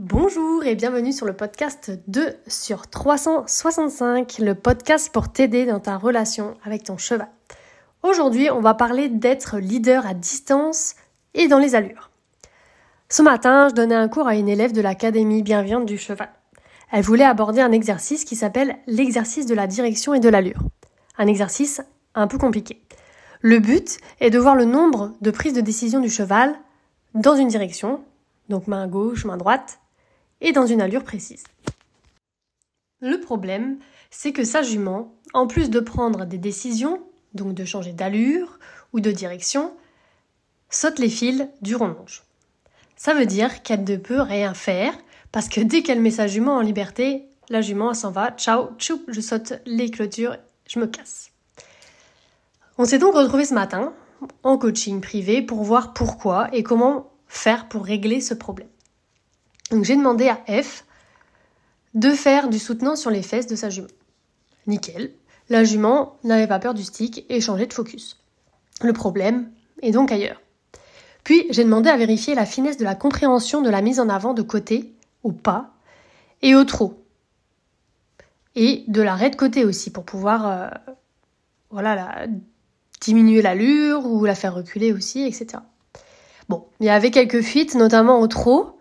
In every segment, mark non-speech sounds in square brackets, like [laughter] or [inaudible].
Bonjour et bienvenue sur le podcast 2 sur 365, le podcast pour t'aider dans ta relation avec ton cheval. Aujourd'hui, on va parler d'être leader à distance et dans les allures. Ce matin, je donnais un cours à une élève de l'Académie bienveillante du cheval. Elle voulait aborder un exercice qui s'appelle l'exercice de la direction et de l'allure. Un exercice un peu compliqué. Le but est de voir le nombre de prises de décision du cheval dans une direction, donc main gauche, main droite, et dans une allure précise. Le problème, c'est que sa jument, en plus de prendre des décisions, donc de changer d'allure ou de direction, saute les fils du ronge. Ça veut dire qu'elle ne peut rien faire, parce que dès qu'elle met sa jument en liberté, la jument s'en va, ciao, tchoup, je saute les clôtures, je me casse. On s'est donc retrouvé ce matin en coaching privé pour voir pourquoi et comment faire pour régler ce problème. Donc j'ai demandé à F de faire du soutenant sur les fesses de sa jument. Nickel. La jument n'avait pas peur du stick et changeait de focus. Le problème est donc ailleurs. Puis j'ai demandé à vérifier la finesse de la compréhension de la mise en avant de côté, au pas, et au trot. Et de l'arrêt de côté aussi pour pouvoir euh, voilà, la, diminuer l'allure ou la faire reculer aussi, etc. Bon, il y avait quelques fuites, notamment au trot,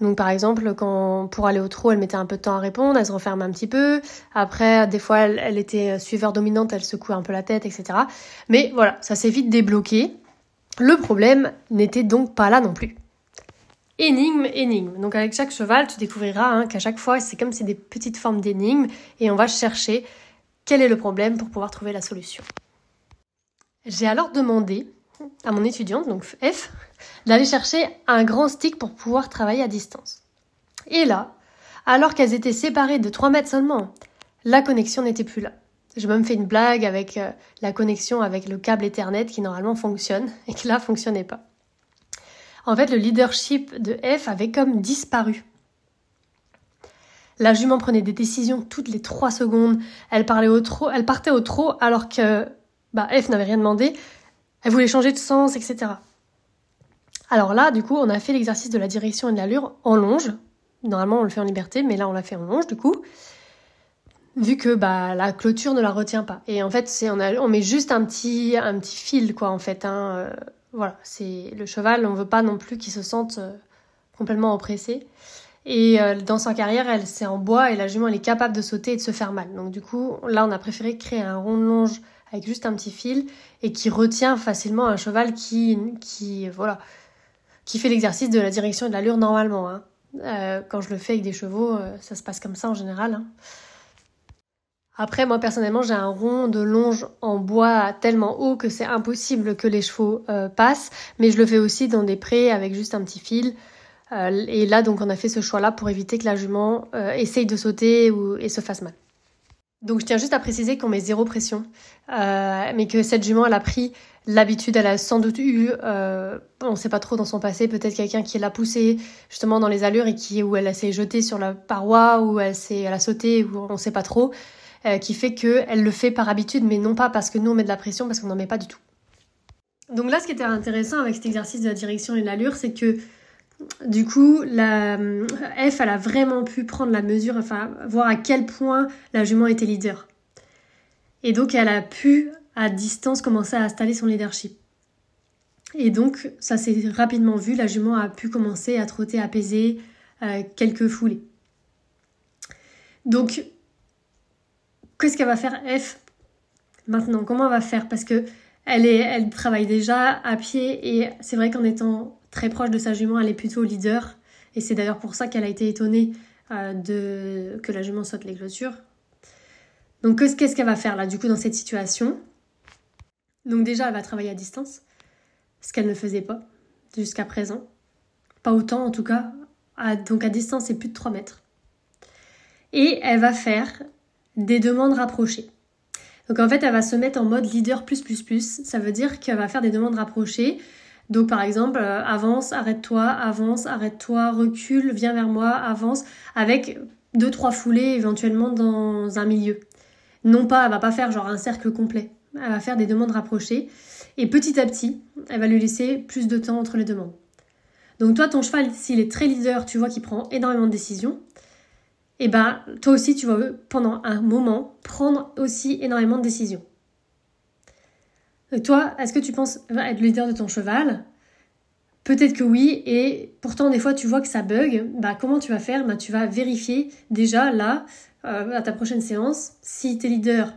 donc par exemple, quand pour aller au trot, elle mettait un peu de temps à répondre, elle se referme un petit peu. Après, des fois, elle, était suiveur dominante, elle secouait un peu la tête, etc. Mais voilà, ça s'est vite débloqué. Le problème n'était donc pas là non plus. Énigme, énigme. Donc avec chaque cheval, tu découvriras hein, qu'à chaque fois, c'est comme c'est des petites formes d'énigmes et on va chercher quel est le problème pour pouvoir trouver la solution. J'ai alors demandé à mon étudiante, donc F, d'aller chercher un grand stick pour pouvoir travailler à distance. Et là, alors qu'elles étaient séparées de 3 mètres seulement, la connexion n'était plus là. Je me fais une blague avec euh, la connexion avec le câble Ethernet qui normalement fonctionne [laughs] et qui là fonctionnait pas. En fait, le leadership de F avait comme disparu. La jument prenait des décisions toutes les 3 secondes. Elle parlait au trot, elle partait au trot alors que bah, F n'avait rien demandé. Elle voulait changer de sens, etc. Alors là, du coup, on a fait l'exercice de la direction et de l'allure en longe. Normalement, on le fait en liberté, mais là, on l'a fait en longe, du coup. Vu que bah, la clôture ne la retient pas. Et en fait, c'est on, on met juste un petit, un petit fil, quoi, en fait. Hein. Euh, voilà, c'est le cheval, on veut pas non plus qu'il se sente euh, complètement oppressé. Et euh, dans sa carrière, elle c'est en bois et la jument elle est capable de sauter et de se faire mal. Donc du coup, là on a préféré créer un rond de longe avec juste un petit fil et qui retient facilement un cheval qui, qui voilà, qui fait l'exercice de la direction et de l'allure normalement. Hein. Euh, quand je le fais avec des chevaux, euh, ça se passe comme ça en général. Hein. Après, moi personnellement, j'ai un rond de longe en bois tellement haut que c'est impossible que les chevaux euh, passent, mais je le fais aussi dans des prés avec juste un petit fil. et là, donc, on a fait ce choix-là pour éviter que la jument essaye de sauter ou, et se fasse mal. Donc je tiens juste à préciser qu'on met zéro pression, euh, mais que cette jument, elle a pris l'habitude, elle a sans doute eu, euh, on ne sait pas trop dans son passé, peut-être quelqu'un qui l'a poussée justement dans les allures et qui où elle s'est jetée sur la paroi, ou elle s'est, elle a sauté, ou on ne sait pas trop, euh, qui fait qu'elle le fait par habitude, mais non pas parce que nous on met de la pression, parce qu'on n'en met pas du tout. Donc là, ce qui était intéressant avec cet exercice de la direction et de l'allure, c'est que du coup, la F, elle a vraiment pu prendre la mesure, enfin, voir à quel point la jument était leader. Et donc, elle a pu, à distance, commencer à installer son leadership. Et donc, ça s'est rapidement vu, la jument a pu commencer à trotter apaisée euh, quelques foulées. Donc, qu'est-ce qu'elle va faire F maintenant? Comment elle va faire? Parce que elle, est, elle travaille déjà à pied et c'est vrai qu'en étant très proche de sa jument, elle est plutôt leader. Et c'est d'ailleurs pour ça qu'elle a été étonnée euh, de... que la jument saute les clôtures. Donc qu'est-ce qu'elle va faire là du coup dans cette situation? Donc déjà elle va travailler à distance, ce qu'elle ne faisait pas jusqu'à présent. Pas autant en tout cas. donc à distance c'est plus de 3 mètres. Et elle va faire des demandes rapprochées. Donc en fait elle va se mettre en mode leader plus plus plus. Ça veut dire qu'elle va faire des demandes rapprochées donc par exemple, euh, avance, arrête-toi, avance, arrête-toi, recule, viens vers moi, avance, avec deux, trois foulées éventuellement dans un milieu. Non pas, elle va pas faire genre un cercle complet. Elle va faire des demandes rapprochées. Et petit à petit, elle va lui laisser plus de temps entre les demandes. Donc toi, ton cheval, s'il est très leader, tu vois qu'il prend énormément de décisions, et eh ben toi aussi, tu vas pendant un moment prendre aussi énormément de décisions. Toi, est-ce que tu penses être le leader de ton cheval? Peut-être que oui, et pourtant des fois tu vois que ça bug, bah comment tu vas faire? Bah, Tu vas vérifier déjà là, euh, à ta prochaine séance, si tu es leader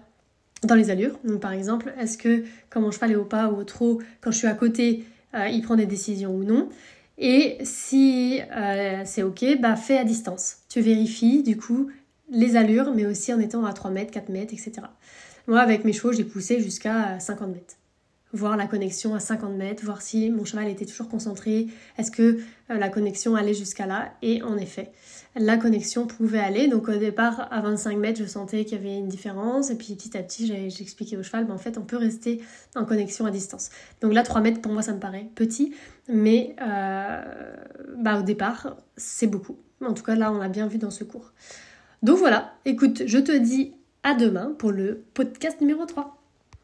dans les allures. Donc par exemple, est-ce que quand mon cheval est au pas ou au trot, quand je suis à côté, euh, il prend des décisions ou non? Et si euh, c'est ok, bah fais à distance. Tu vérifies du coup les allures, mais aussi en étant à 3 mètres, 4 mètres, etc. Moi avec mes chevaux, j'ai poussé jusqu'à 50 mètres voir la connexion à 50 mètres, voir si mon cheval était toujours concentré, est-ce que euh, la connexion allait jusqu'à là? Et en effet, la connexion pouvait aller. Donc au départ, à 25 mètres, je sentais qu'il y avait une différence. Et puis petit à petit, j'ai expliqué au cheval, mais en fait, on peut rester en connexion à distance. Donc là, 3 mètres, pour moi, ça me paraît petit. Mais euh, bah, au départ, c'est beaucoup. En tout cas, là, on l'a bien vu dans ce cours. Donc voilà, écoute, je te dis à demain pour le podcast numéro 3.